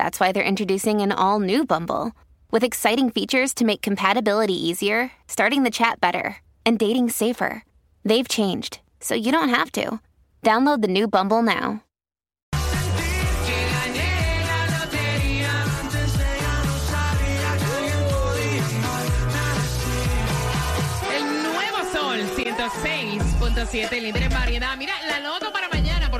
that's why they're introducing an all new Bumble with exciting features to make compatibility easier, starting the chat better, and dating safer. They've changed, so you don't have to. Download the new Bumble now. El nuevo sol 106.7, líder en variedad. Mira,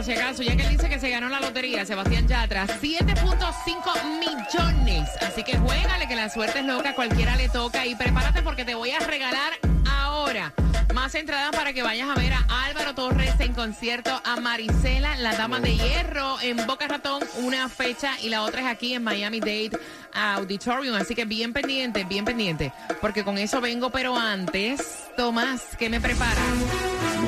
por si acaso, ya que él dice que se ganó la lotería, Sebastián Yatra, 7.5 millones. Así que juégale que la suerte es loca, cualquiera le toca. Y prepárate porque te voy a regalar ahora más entradas para que vayas a ver a Álvaro Torres en concierto, a Marisela, la dama de hierro, en Boca Ratón, una fecha y la otra es aquí en Miami Dade Auditorium. Así que bien pendiente, bien pendiente, porque con eso vengo, pero antes, Tomás, ¿qué me prepara?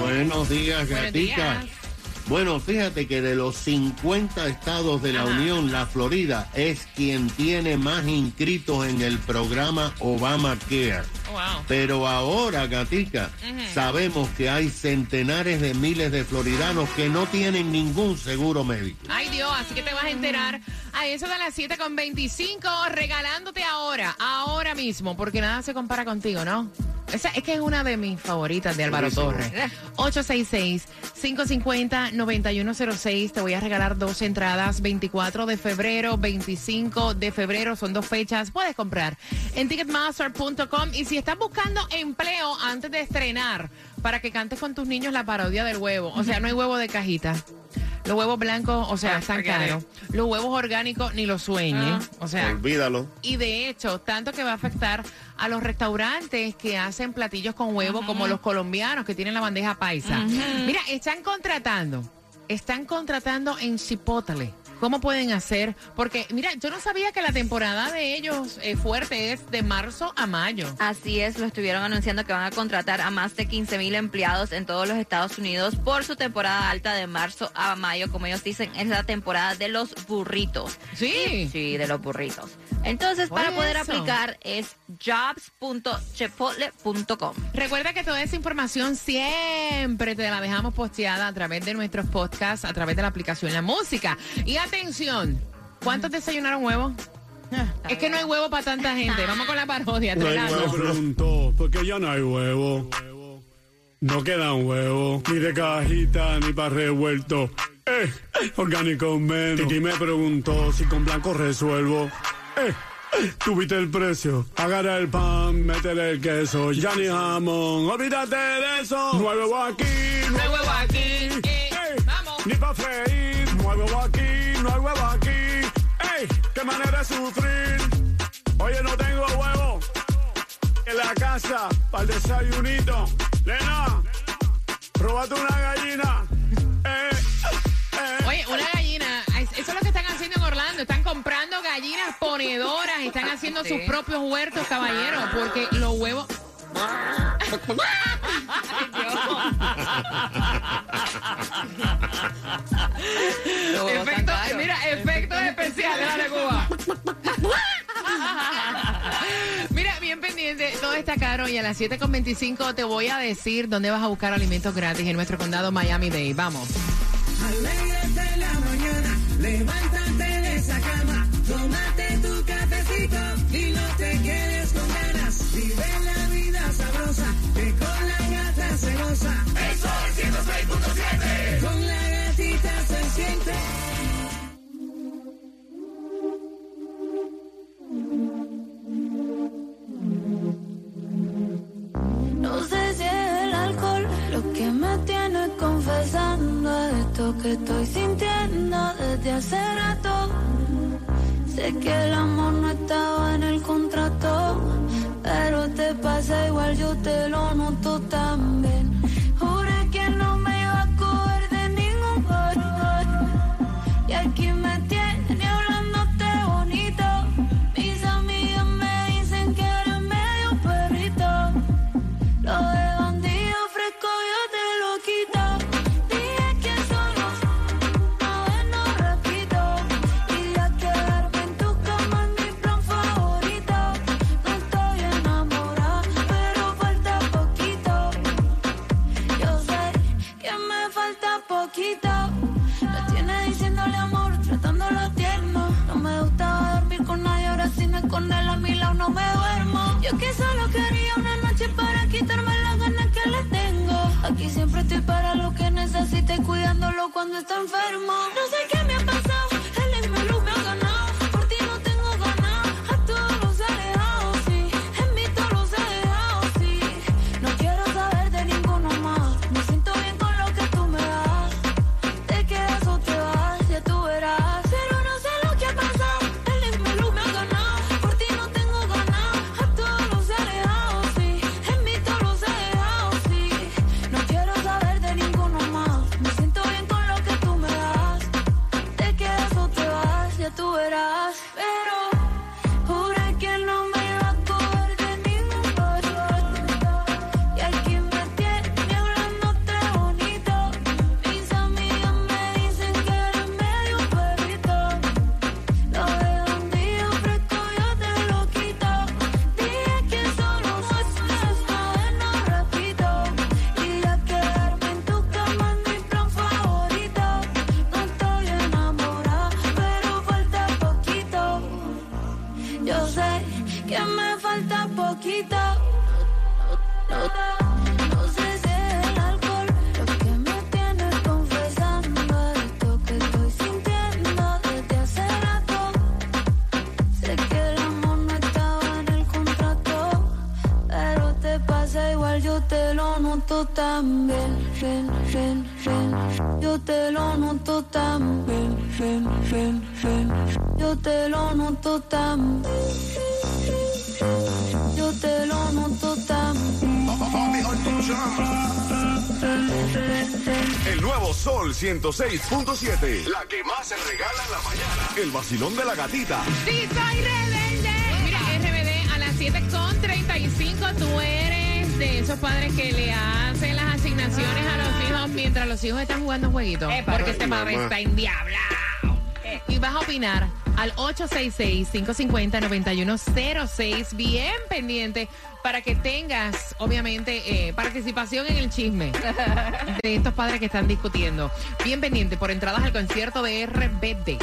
Buenos días, Buenos gatica. días. Bueno, fíjate que de los 50 estados de la Ajá. Unión, la Florida es quien tiene más inscritos en el programa Obamacare. Wow. Pero ahora, gatica, sabemos que hay centenares de miles de floridanos que no tienen ningún seguro médico. Ay Dios, así que te vas a enterar a eso de las 7.25, regalándote ahora, ahora mismo, porque nada se compara contigo, ¿no? Esa es que es una de mis favoritas de Álvaro. Torres. 866-550-9106. Te voy a regalar dos entradas, 24 de febrero, 25 de febrero, son dos fechas. Puedes comprar en ticketmaster.com y si estás buscando empleo antes de estrenar para que cantes con tus niños la parodia del huevo, o sea, no hay huevo de cajita. Los huevos blancos, o sea, Ah, están caros. Los huevos orgánicos ni los sueñes. O sea, Olvídalo. y de hecho, tanto que va a afectar a los restaurantes que hacen platillos con huevo, como los colombianos que tienen la bandeja paisa. Mira, están contratando, están contratando en Chipotle. ¿Cómo pueden hacer? Porque, mira, yo no sabía que la temporada de ellos eh, fuerte es de marzo a mayo. Así es, lo estuvieron anunciando que van a contratar a más de 15 mil empleados en todos los Estados Unidos por su temporada alta de marzo a mayo, como ellos dicen, es la temporada de los burritos. Sí. Sí, de los burritos. Entonces, para poder aplicar es jobs.chipotle.com. Recuerda que toda esa información siempre te la dejamos posteada a través de nuestros podcasts, a través de la aplicación La Música. Y atención, ¿cuántos desayunaron huevos? Es que no hay huevo para tanta gente. Vamos con la parodia. No hay huevo. preguntó, porque ya no hay huevo. No quedan huevos, ni de cajita, ni para revuelto. Eh, orgánico menos. Titi me preguntó si con blanco resuelvo. Eh, tuviste el precio. Agarra el pan, métele el queso. Ya ni jamón, olvídate de eso. No hay huevo aquí, No hay huevo aquí. eh, vamos. Ni pa' freír, no hay huevo aquí, no hay huevo aquí. ¡Ey! ¡Qué manera de sufrir! Oye, no tengo huevo en la casa para el desayunito. Nena, róbate una gallina. Eh, eh. Oye, una gallina, es- eso es lo que están haciendo en Orlando. Están comprando gallinas ponedoras, están haciendo sus propios huertos, caballeros, porque los huevos. Efecto- mira, efectos especiales, dale Cuba. Mira, bien pendiente, todo está caro y a las 7.25 te voy a decir dónde vas a buscar alimentos gratis en nuestro condado Miami-Dade. Vamos. Alégrate la mañana, levántate noto también. Ven, ven, ven. Yo te lo noto también. Ven, ven, ven. Yo te lo noto también. Yo te lo noto también. El nuevo Sol 106.7. La que más se regala en la mañana. El vacilón de la gatita. Sí, soy rebelde. Mira, RBD a las 7.35 tú eres de esos padres que le hacen las asignaciones a los hijos mientras los hijos están jugando jueguitos. Porque este padre está endiablado. Y vas a opinar al 866-550-9106. Bien pendiente para que tengas, obviamente, eh, participación en el chisme de estos padres que están discutiendo. Bien pendiente por entradas al concierto de RBD.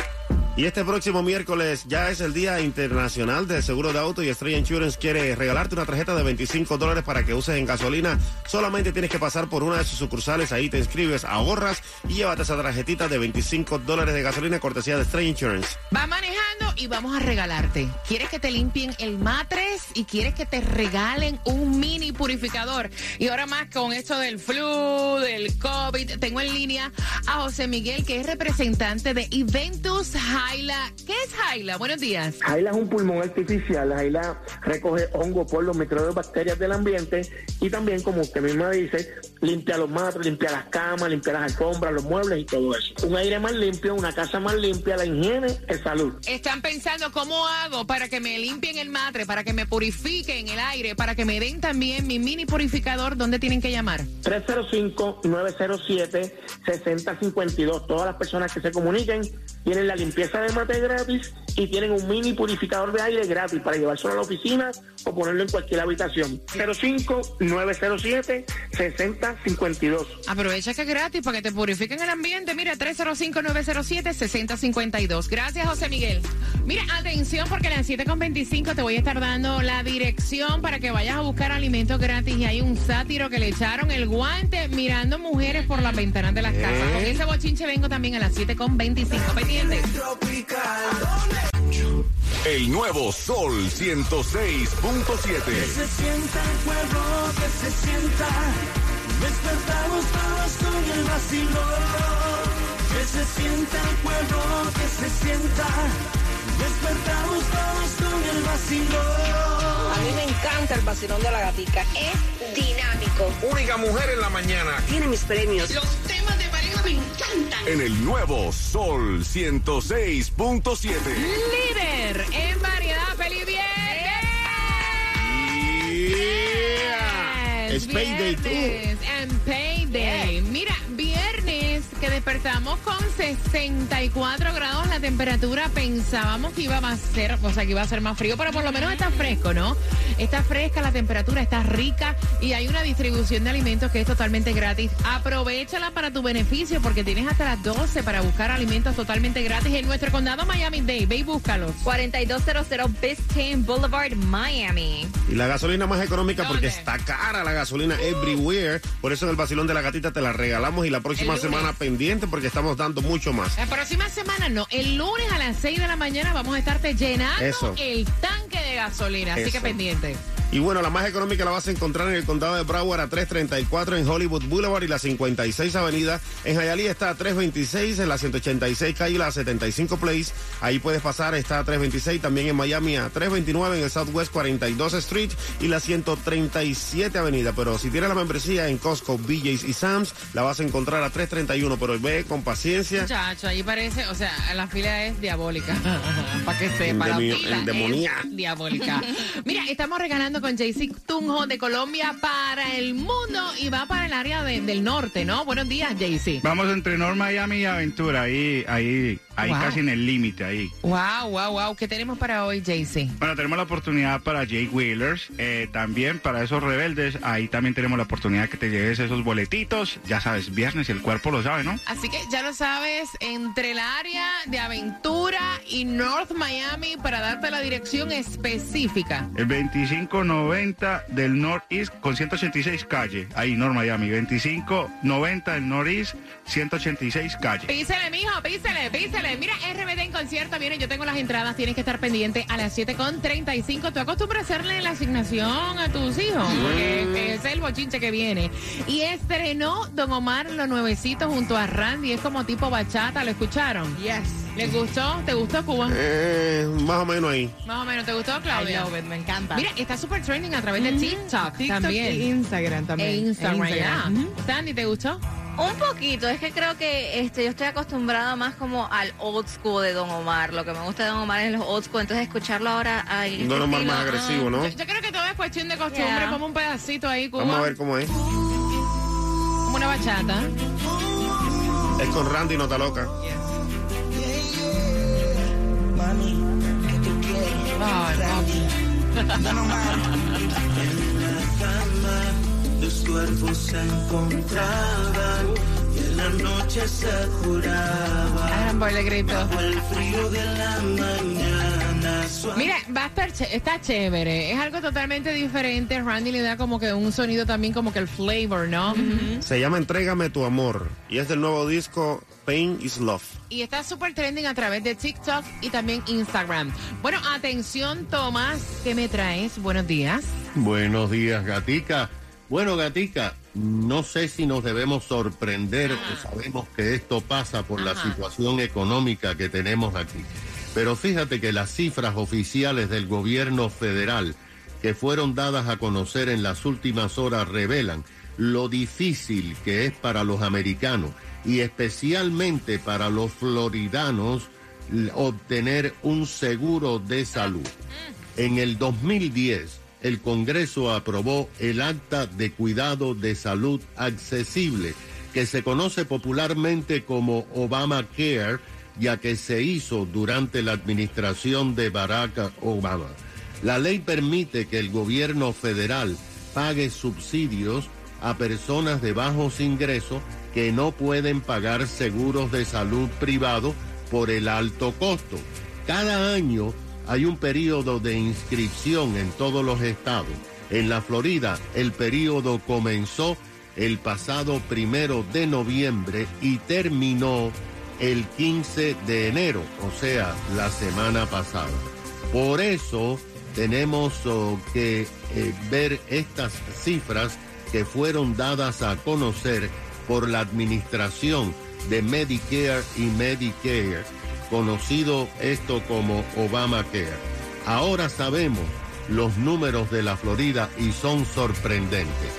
Y este próximo miércoles ya es el Día Internacional del Seguro de Auto y Estrella Insurance quiere regalarte una tarjeta de 25 dólares para que uses en gasolina. Solamente tienes que pasar por una de sus sucursales, ahí te inscribes, ahorras y llévate esa tarjetita de 25 dólares de gasolina cortesía de Estrella Insurance. Va manejando y vamos a regalarte. ¿Quieres que te limpien el matres y quieres que te regalen un mini purificador? Y ahora más con esto del flu, del COVID, tengo en línea a José Miguel, que es representante de Eventus Jaila. ¿Qué es Jaila? Buenos días. Jaila es un pulmón artificial. La Jaila recoge hongo, polvo, microbios, bacterias del ambiente y también, como usted misma dice, limpia los matres, limpia las camas, limpia las alfombras, los muebles y todo eso. Un aire más limpio, una casa más limpia, la higiene es salud. Están pensando cómo hago para que me limpien el matre, para que me purifiquen el aire, para que me den también mi mini purificador. ¿Dónde tienen que llamar? 305-907-6052. Todas las personas que se comuniquen tienen la limpieza de mate gratis y tienen un mini purificador de aire gratis para llevárselo a la oficina o ponerlo en cualquier habitación. 05-907-6052. Aprovecha que es gratis para que te purifiquen el ambiente. Mira, 305-907-6052. Gracias, José Miguel. Mira, atención, porque a las 7.25 te voy a estar dando la dirección para que vayas a buscar alimentos gratis. Y hay un sátiro que le echaron el guante mirando mujeres por las ventanas de las casas. Con ese bochinche vengo también a las 7.25. Pendiente. El nuevo Sol 106.7. Se sienta el fuego, que se sienta Despertamos todos con el vacilón. Que se sienta el pueblo, que se sienta. Despertamos todos con el vacilón. A mí me encanta el vacilón de la gatica. Es dinámico. Única mujer en la mañana. Tiene mis premios. Los temas de pareja me encantan. En el nuevo Sol 106.7. Líder en variedad, feliz viernes. Yeah. Es payday too. Despertamos con 64 grados la temperatura. Pensábamos que iba a ser, o sea, que iba a ser más frío, pero por lo menos está fresco, ¿no? Está fresca, la temperatura está rica y hay una distribución de alimentos que es totalmente gratis. Aprovechala para tu beneficio porque tienes hasta las 12 para buscar alimentos totalmente gratis en nuestro condado Miami-Dade. Ve y búscalos. 4200 Biscayne Boulevard, Miami. Y la gasolina más económica porque está cara la gasolina everywhere. Por eso en el vacilón de la gatita te la regalamos y la próxima semana pendiente porque estamos dando mucho más. La próxima semana no, el lunes a las 6 de la mañana vamos a estarte llenando Eso. el tanque de gasolina, así que pendiente. Y bueno, la más económica la vas a encontrar en el condado de Broward a 334 en Hollywood Boulevard y la 56 Avenida. En Hialeah está a 326, en la 186 calle y la 75 Place. Ahí puedes pasar, está a 326. También en Miami a 329 en el Southwest 42 Street y la 137 Avenida. Pero si tienes la membresía en Costco, BJ's y Sam's, la vas a encontrar a 331. Pero ve con paciencia. Muchacho, ahí parece, o sea, la fila es diabólica. Para que sepa, la fila es diabólica. Mira, estamos regalando con JC Tunjo de Colombia para el mundo y va para el área de- del norte, ¿no? Buenos días, JC. Vamos entre North Miami y Aventura, ahí, ahí, ahí Wow. casi en el límite, ahí. Wow, wow, wow. ¿Qué tenemos para hoy, JC? Bueno, tenemos la oportunidad para Jake Wheelers, eh, también para esos rebeldes, ahí también tenemos la oportunidad que te lleves esos boletitos, ya sabes, viernes y el cuerpo lo sabe, ¿no? Así que ya lo sabes, entre el área de Aventura y North Miami para darte la dirección específica. El 2590 del Northeast con 186 calle, ahí North Miami, 2590 del Northeast, 186 calle. Písele, mijo, písele, písele. Mira, RBD en concierto viene, yo tengo las entradas, tienes que estar pendiente a las 7.35. ¿Tú acostumbras a hacerle la asignación a tus hijos? Porque es el bochinche que viene. Y estrenó Don Omar lo nuevecito junto a Randy, es como tipo bachata, ¿lo escucharon? Yes. ¿Les gustó? ¿Te gustó, Cuba? Eh, más o menos ahí. Más o menos, ¿te gustó, Claudia? me encanta. Mira, está súper trending a través de TikTok, TikTok también. e Instagram también. E Instagram. Ujú. Sandy, ¿te gustó? Un poquito, es que creo que este, yo estoy acostumbrada más como al old school de Don Omar. Lo que me gusta de Don Omar es los old school, entonces escucharlo ahora ahí. Don Omar más agresivo, ¿no? Yo, yo creo que todo es cuestión de costumbre. Yeah. Como un pedacito ahí, Cuba. Vamos a ver cómo es. Como una bachata. Es con Randy Nota Loca. Mami, ¿qué tú cuerpos se encontraban y en la noche se juraba. Caramba, el grito. Bajo el frío de la mañana. suave. Mira, va a estar está chévere. Es algo totalmente diferente. Randy le da como que un sonido también como que el flavor, ¿no? Se llama Entrégame tu amor y es del nuevo disco Pain is Love. Y está súper trending a través de TikTok y también Instagram. Bueno, atención, Tomás, ¿qué me traes? Buenos días. Buenos días, Gatica. Bueno, Gatica, no sé si nos debemos sorprender, sabemos que esto pasa por la situación económica que tenemos aquí. Pero fíjate que las cifras oficiales del gobierno federal que fueron dadas a conocer en las últimas horas revelan lo difícil que es para los americanos y especialmente para los floridanos obtener un seguro de salud. En el 2010, el Congreso aprobó el Acta de Cuidado de Salud Accesible, que se conoce popularmente como Obamacare, ya que se hizo durante la administración de Barack Obama. La ley permite que el gobierno federal pague subsidios a personas de bajos ingresos que no pueden pagar seguros de salud privado por el alto costo. Cada año hay un periodo de inscripción en todos los estados. En la Florida, el periodo comenzó el pasado primero de noviembre y terminó el 15 de enero, o sea, la semana pasada. Por eso tenemos oh, que eh, ver estas cifras que fueron dadas a conocer por la Administración de Medicare y Medicare, conocido esto como Obamacare. Ahora sabemos los números de la Florida y son sorprendentes.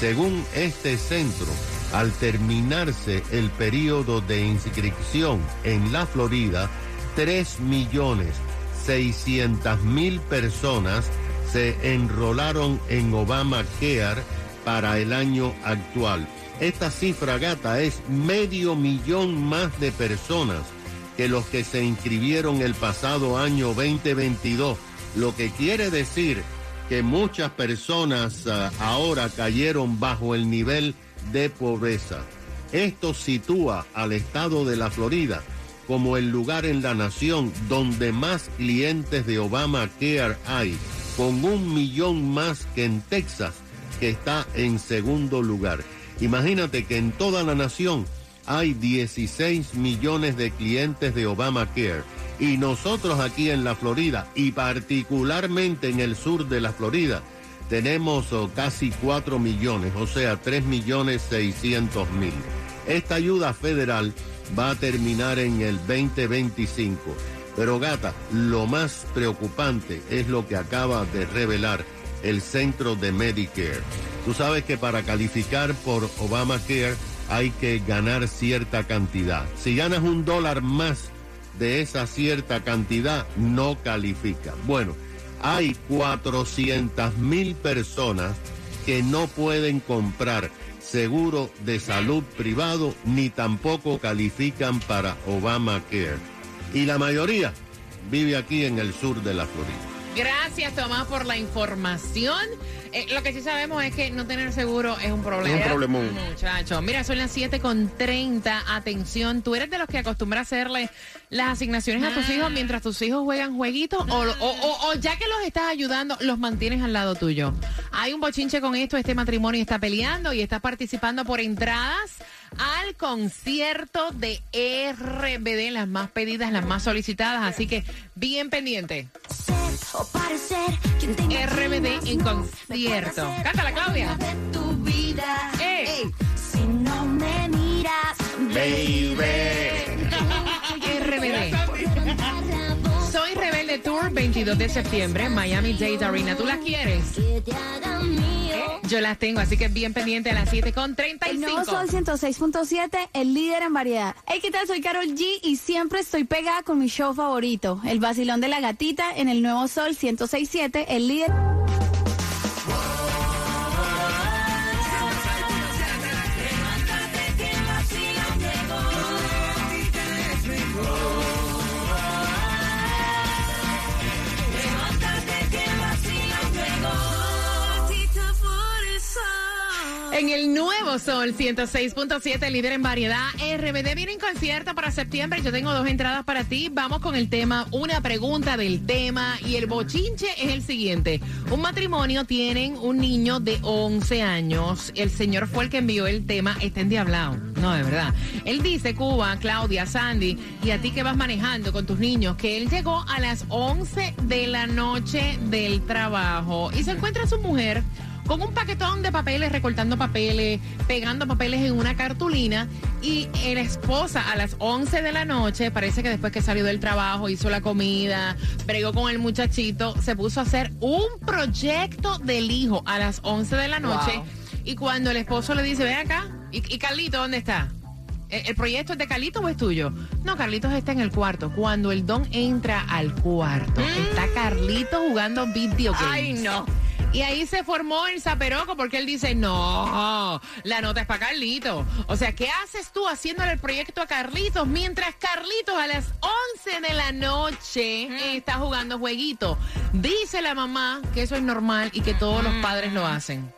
Según este centro, al terminarse el periodo de inscripción en la Florida, 3 millones 600 mil personas se enrolaron en Obamacare para el año actual. Esta cifra gata es medio millón más de personas que los que se inscribieron el pasado año 2022, lo que quiere decir que muchas personas uh, ahora cayeron bajo el nivel de pobreza. Esto sitúa al estado de la Florida como el lugar en la nación donde más clientes de Obamacare hay, con un millón más que en Texas, que está en segundo lugar. Imagínate que en toda la nación hay 16 millones de clientes de Obamacare y nosotros aquí en la Florida y particularmente en el sur de la Florida tenemos oh, casi 4 millones, o sea, 3 millones 600 mil. Esta ayuda federal va a terminar en el 2025. Pero gata, lo más preocupante es lo que acaba de revelar el centro de Medicare. Tú sabes que para calificar por Obamacare hay que ganar cierta cantidad. Si ganas un dólar más de esa cierta cantidad, no califica. Bueno, hay 400 mil personas que no pueden comprar seguro de salud privado ni tampoco califican para Obamacare. Y la mayoría vive aquí en el sur de la Florida. Gracias, Tomás, por la información. Eh, lo que sí sabemos es que no tener seguro es un problema. Es un problemón. Muchachos, mira, son las 7 con 30. Atención, ¿tú eres de los que acostumbra a hacerle las asignaciones a tus hijos mientras tus hijos juegan jueguitos? O, o- o- o ya que los estás ayudando, los mantienes al lado tuyo. Hay un bochinche con esto, este matrimonio está peleando y estás participando por entradas al concierto de RBD, las más pedidas, las más solicitadas. Así que bien pendiente. RBD en concierto. Cántala, Claudia. ¡Ey! Si no me miras, RBD. Soy Rebelde Tour 22 de septiembre, Miami Dade Arena. ¿Tú las quieres? Yo las tengo, así que bien pendiente a las 7 con El nuevo 35. Sol 106.7, el líder en variedad. Hey, ¿qué tal? Soy Carol G y siempre estoy pegada con mi show favorito, El Vacilón de la Gatita, en el nuevo Sol 106.7, el líder. En el nuevo Sol 106.7, líder en variedad. RBD viene en concierto para septiembre. Yo tengo dos entradas para ti. Vamos con el tema, una pregunta del tema. Y el bochinche es el siguiente. Un matrimonio tienen un niño de 11 años. El señor fue el que envió el tema. Está endiablado. No, de verdad. Él dice, Cuba, Claudia, Sandy, y a ti que vas manejando con tus niños, que él llegó a las 11 de la noche del trabajo y se encuentra su mujer con un paquetón de papeles, recortando papeles, pegando papeles en una cartulina. Y la esposa a las 11 de la noche, parece que después que salió del trabajo, hizo la comida, bregó con el muchachito, se puso a hacer un proyecto del hijo a las 11 de la noche. Wow. Y cuando el esposo le dice, ven acá, ¿y, y Carlito dónde está? ¿El, el proyecto es de Carlitos o es tuyo? No, Carlitos está en el cuarto. Cuando el don entra al cuarto, está Carlitos jugando video games. Ay, no. Y ahí se formó el zaperoco porque él dice, no, la nota es para Carlitos. O sea, ¿qué haces tú haciéndole el proyecto a Carlitos mientras Carlitos a las 11 de la noche está jugando jueguito? Dice la mamá que eso es normal y que todos los padres lo hacen.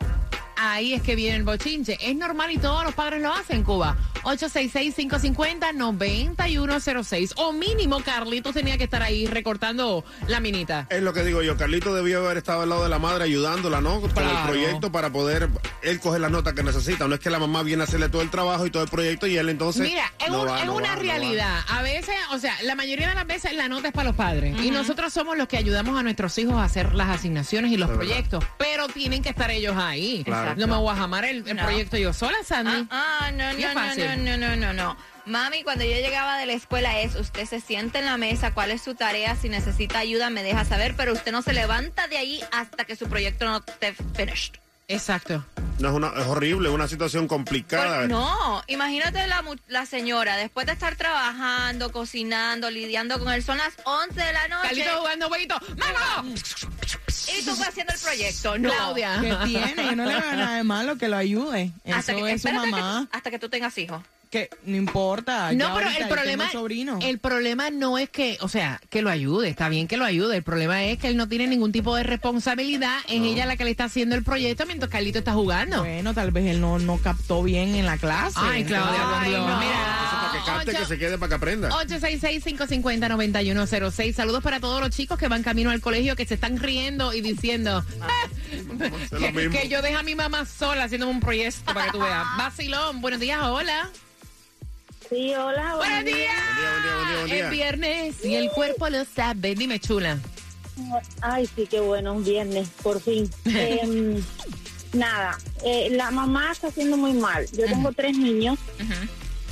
Ahí es que viene el bochinche. Es normal y todos los padres lo hacen, Cuba. 866-550-9106. O mínimo, Carlitos tenía que estar ahí recortando la minita. Es lo que digo yo, Carlito debió haber estado al lado de la madre ayudándola, ¿no? Con el proyecto para poder él coger las notas que necesita. No es que la mamá viene a hacerle todo el trabajo y todo el proyecto y él entonces. Mira, es, no un- va, es no una va, no va. realidad. A veces, o sea, la mayoría de las veces la nota es para los padres. Y nosotros somos los que ayudamos a nuestros hijos a hacer las asignaciones y los Es verdad. proyectos. Pero tienen que estar ellos ahí. Claro. No me voy a jamar el, el No. proyecto yo sola, Sandy. Ah, ah, no, es no, no, fácil. no, no, no, no, no. Mami, cuando yo llegaba de la escuela es, usted se sienta en la mesa, cuál es su tarea, si necesita ayuda me deja saber, pero usted no se levanta de ahí hasta que su proyecto no esté finished. Exacto. No, es, una, es horrible, una situación complicada. Por- no, imagínate la, la señora, después de estar trabajando, cocinando, lidiando con él, son las 11 de la noche. Carlito jugando jueguito. ¡Mamá! Y tú vas haciendo el proyecto, no. Claudia. Que tiene, yo no le veo nada de malo que lo ayude. Eso Hasta que, es su que- mamá. hasta que tú tengas hijos. Que no importa. No, ya pero ahorita el problema, el problema no es que, o sea, que lo ayude, está bien que lo ayude. El problema es que él no tiene ningún tipo de responsabilidad. Es ella la que le está haciendo el proyecto mientras Carlito está jugando. Bueno, tal vez él no, no captó bien en la clase. Ay, Claudia, por Ay, Dios. no. Mira. Eso para que capte, Ocho- que se quede, para que aprenda. 866-550-9106. Saludos para todos los chicos que van camino al colegio, que se están riendo y diciendo "Ah, hacer lo que, mismo". que yo dejo a mi mamá sola haciendo un proyecto para que tú veas. Vacilón, buenos días, hola. Sí, hola. Buenos días. Buen día, buen día, buen día, buen día. Es viernes y el cuerpo lo sabe. Dime, chula. Ay, sí, qué bueno, un viernes, por fin. Em, nada, eh, la mamá está haciendo muy mal. Yo tengo tres niños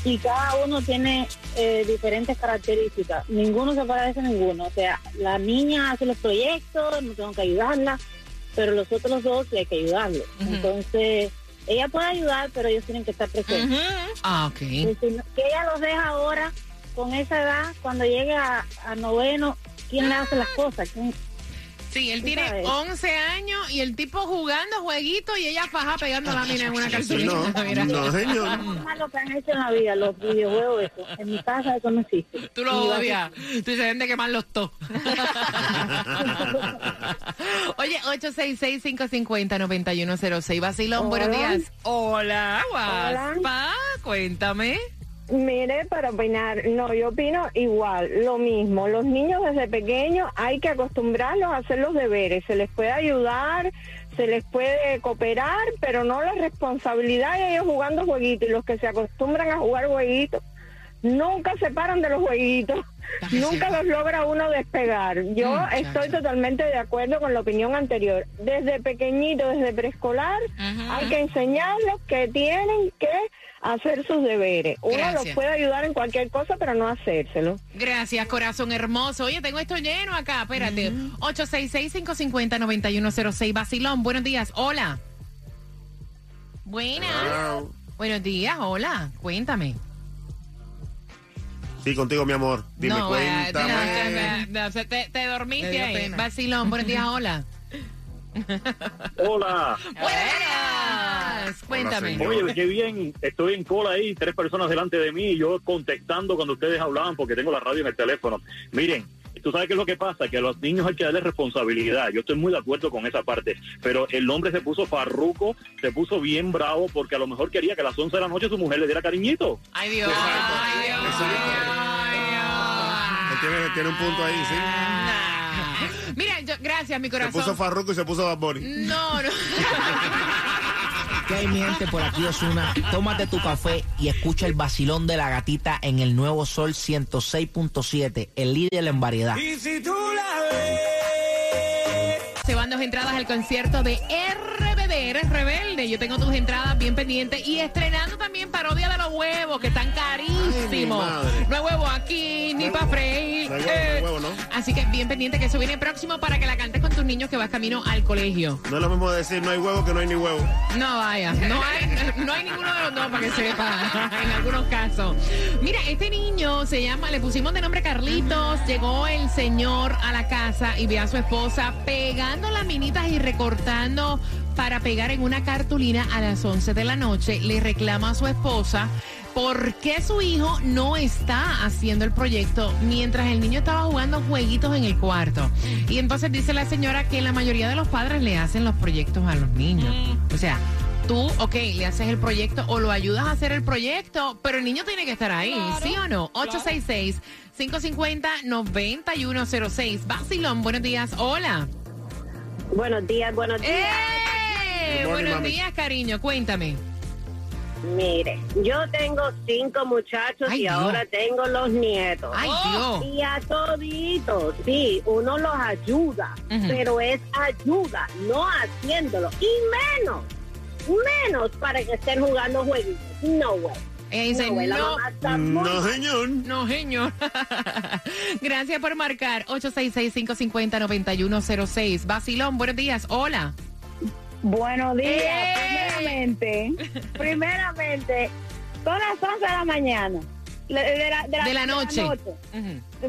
y cada uno tiene eh, diferentes características. Ninguno se parece a ninguno. O sea, la niña hace los proyectos, no tengo que ayudarla, pero los otros dos sí hay que ayudarlos. Entonces, ella puede ayudar, pero ellos tienen que estar presentes. Ah, ok. Que ella los deja ahora con esa edad, cuando llegue a, a noveno, ¿quién le hace las cosas? ¿Quién- Sí, él tiene sabes. 11 años y el tipo jugando jueguito y ella faja pegando la mina en una cartulina. no, Mira. no, señor. Lo que han hecho en la vida, los videojuegos, eso. En mi casa eso no existe. Tú lo odias. Tú deben de quemarlos todos. Oye, 866-550-9106. Vacilón, buenos Hola. días. Hola, guaspa. Cuéntame. Mire, para opinar, no, yo opino igual, lo mismo. Los niños desde pequeños hay que acostumbrarlos a hacer los deberes. Se les puede ayudar, se les puede cooperar, pero no la responsabilidad de ellos jugando jueguitos. Y los que se acostumbran a jugar jueguitos nunca se paran de los jueguitos. Nunca los logra uno despegar. Yo Mm, estoy totalmente de acuerdo con la opinión anterior. Desde pequeñito, desde preescolar, hay que enseñarlos que tienen que hacer sus deberes. Uno los Gracias. puede ayudar en cualquier cosa, pero no hacérselo. Gracias, corazón hermoso. Oye, tengo esto lleno acá. Espérate. 866-550-9106. Vacilón, buenos días. Hola. Buenas. Hello. Buenos días, hola. Cuéntame. Sí, contigo, mi amor. Dime, no, cuéntame. no, no, no, se- te, te dormiste ahí. Vacilón, buenos días, hola. Hola. Buenas. Cuéntame. Oye, qué bien. Estoy en cola ahí, tres personas delante de mí y yo contestando cuando ustedes hablaban porque tengo la radio en el teléfono. Miren, tú sabes qué es lo que pasa, que a los niños hay que darle responsabilidad. Yo estoy muy de acuerdo con esa parte. Pero el hombre se puso farruco, se puso bien bravo porque a lo mejor quería que a las 11 de la noche su mujer le diera cariñito. Ay, Dios. Ay, Dios. Él tiene, tiene un punto ahí, sí. Mira, yo, gracias, mi Se corazón. puso Farruko y se puso Bad Bunny. No, no. ¿Qué hay, mi gente? Por aquí, Osuna. Tómate tu café y escucha el vacilón de la gatita en el nuevo Sol 106.7, el líder en variedad. Y si tú la ves. Se van dos entradas al concierto de Eres rebelde. Yo tengo tus entradas bien pendientes y estrenando también parodia de los huevos que están carísimos. no hay huevo aquí ni para freír. No hay huevo, no hay huevo, ¿no? Así que bien pendiente que eso viene próximo para que la cantes con tus niños que vas camino al colegio. No es lo mismo decir no hay huevo que no hay ni huevo. No vaya, no hay, no hay ninguno de los dos para que sepa, en algunos casos. Mira, este niño se llama, le pusimos de nombre Carlitos, llegó el señor a la casa y ve a su esposa pegando las minitas y recortando para pegar en una cartulina a las 11 de la noche. Le reclama a su esposa por qué su hijo no está haciendo el proyecto mientras el niño estaba jugando jueguitos en el cuarto. Y entonces dice la señora que la mayoría de los padres le hacen los proyectos a los niños. O sea, tú, ok, le haces el proyecto o lo ayudas a hacer el proyecto, pero el niño tiene que estar ahí, ¿sí o no? 866-550-9106. Basilón, buenos días. Hola. Buenos días, buenos días. ¡Eh! Buenos días, cariño. Cuéntame. Mire, yo tengo cinco muchachos Ay, y Dios. ahora tengo los nietos. Ay, Dios. Y a toditos, sí, uno los ayuda, pero es ayuda, no haciéndolo. Y menos, menos para que estén jugando jueguitos. No, güey. Dice, No, no, No, señor. no, señor. Gracias por marcar. 866-550-9106. Basilón, buenos días. Hola. Buenos días. ¡Eh! Primeramente, primeramente, son las 11 de la mañana. De la, De la noche. Son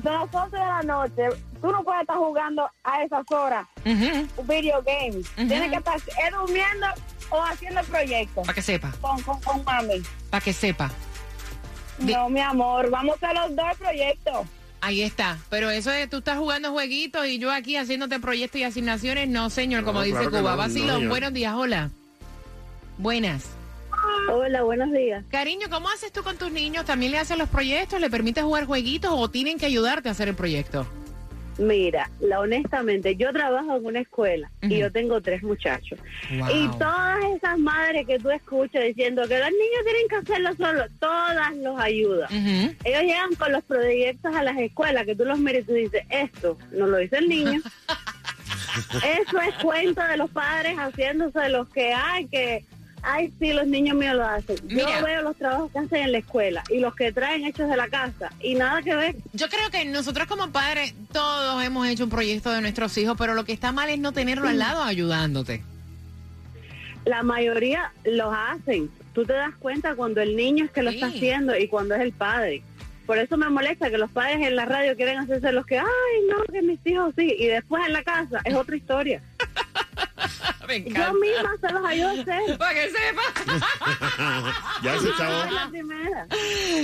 las 11 de la noche. Tú no puedes estar jugando a esas horas Ujú. video games. Tienes que estar durmiendo o haciendo proyectos Para que sepa, con, con, con mami. para que sepa. No, mi amor, vamos a los dos proyectos. Ahí está. Pero eso de tú estás jugando jueguitos y yo aquí haciéndote proyectos y asignaciones, no, señor, como No, dice claro Cuba. no, no, buenos días, hola. Buenas. Hola, buenos días. Cariño, ¿cómo haces tú con tus niños? ¿También le haces los proyectos? ¿Le permites jugar jueguitos o tienen que ayudarte a hacer el proyecto? Mira, la, honestamente, yo trabajo en una escuela y yo tengo tres muchachos. Wow. Y todas esas madres que tú escuchas diciendo que los niños tienen que hacerlo solos, todas los ayudan. Ellos llegan con los proyectos a las escuelas que tú los miras y tú dices, esto no lo dice el niño. Eso es cuento de los padres haciéndose de los que hay que... Ay, sí, los niños míos lo hacen. Mira. Yo veo los trabajos que hacen en la escuela y los que traen hechos de la casa y nada que ver. Yo creo que nosotros como padres todos hemos hecho un proyecto de nuestros hijos, pero lo que está mal es no tenerlo al lado ayudándote. La mayoría los hacen. Tú te das cuenta cuando el niño es que lo Sí. está haciendo y cuando es el padre. Por eso me molesta que los padres en la radio quieren hacerse los que, ay, no, que mis hijos sí. Y después en la casa es otra historia. Me Yo misma se los ayudo a hacer. Para que sepa. ya la primera.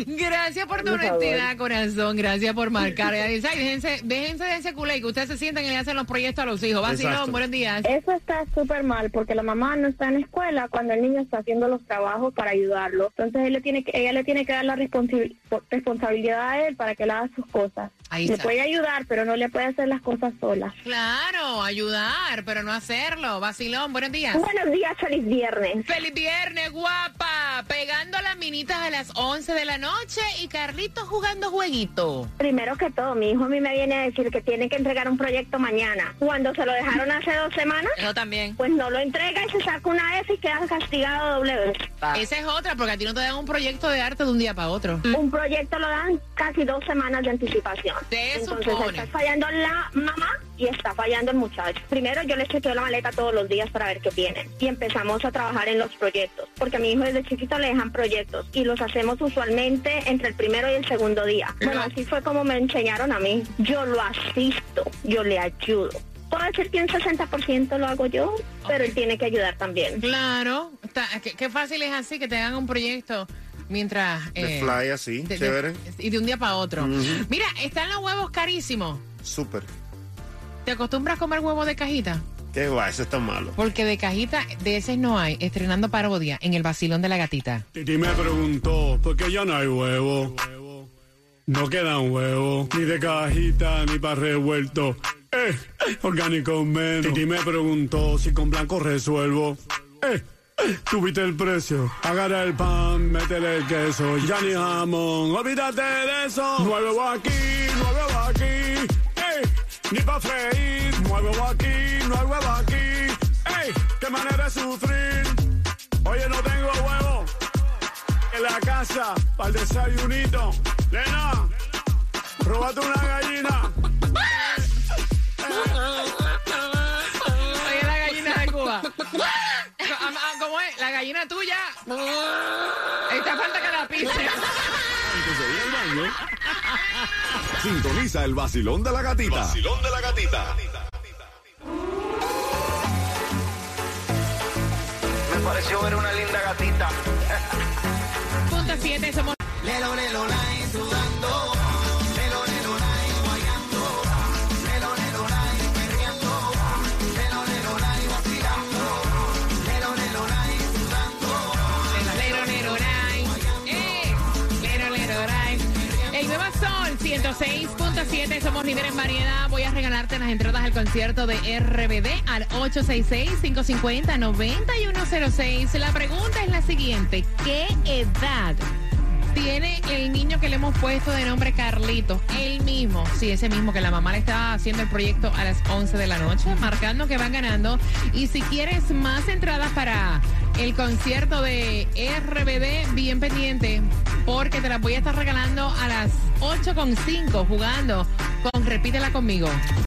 Gracias por tu honestidad, corazón. Gracias por marcar. Dice, "Ay, déjense, déjense de ese culé que ustedes se sientan y le hacen los proyectos a los hijos. Vacilón, buenos días. Eso está súper mal porque la mamá no está en la escuela cuando el niño está haciendo los trabajos para ayudarlo. Entonces él le tiene que, ella le tiene que dar la responsi- responsabilidad a él para que él haga sus cosas. Ahí le puede ayudar, pero no le puede hacer las cosas sola. Claro, ayudar, pero no hacerlo. Vacilón, buenos días. Buenos días, feliz viernes. Feliz viernes, guapa. Pegando las minitas a las 11 de la noche y Carlitos jugando jueguito. Primero que todo, mi hijo a mí me viene a decir que tiene que entregar un proyecto mañana. Cuando se lo dejaron hace dos semanas, Yo también. pues no lo entrega y se saca una S y queda castigado doble vez. Esa es otra, porque a ti no te dan un proyecto de arte de un día para otro. Un proyecto lo dan casi dos semanas de anticipación. Se Entonces supone. está fallando la mamá y está fallando el muchacho. Primero yo le chequeo la maleta todos los días para ver qué tiene. Y empezamos a trabajar en los proyectos. Porque a mi hijo desde chiquito le dejan proyectos. Y los hacemos usualmente entre el primero y el segundo día. Bueno, así fue como me enseñaron a mí. Yo lo asisto, yo le ayudo. Puedo decir que un 60% lo hago yo, pero él tiene que ayudar también. Claro, está- qué, qué fácil es así que te hagan un proyecto mientras... De eh, fly así, de- de- chévere. y de un día para otro. Mira, están los huevos carísimos. Súper. ¿Te acostumbras a comer huevos de cajita? Qué guay, eso está malo. Porque de cajita, de ese no hay. Estrenando parodia en el vacilón de la gatita. Titi me preguntó, ¿por qué ya no hay huevo? No quedan huevos, ni de cajita, ni para revuelto. Eh, orgánico menos. Titi me preguntó si con blanco resuelvo. Eh, tuviste el precio. Agarra el pan, métele el queso. Ya ni jamón, olvídate de eso. No hay huevo aquí, no hay huevo aquí. Eh, ni para freír. No hay huevo aquí, no hay huevo aquí. Eh, qué manera de sufrir. Oye, no tengo huevo en la casa para el desayunito. Lena, róbate una gallina. Oye, la gallina de Cuba. Ah, ah, ¿Cómo es? La gallina tuya. Esta falta que la pise. Sintoniza el vacilón de la gatita. Vacilón de la gatita. Me pareció ver una linda gatita. Punto 7, somos... Lelo, lelo, lai, sudando. 106.7, somos líderes en variedad. Voy a regalarte las entradas al concierto de RBD al 866-550-9106. La pregunta es la siguiente, ¿qué edad tiene el niño que le hemos puesto de nombre Carlito? El mismo, sí, ese mismo que la mamá le está haciendo el proyecto a las 11 de la noche, marcando que van ganando. Y si quieres más entradas para el concierto de RBD, bien pendiente, porque te las voy a estar regalando a las 8.5 jugando con Repítela conmigo.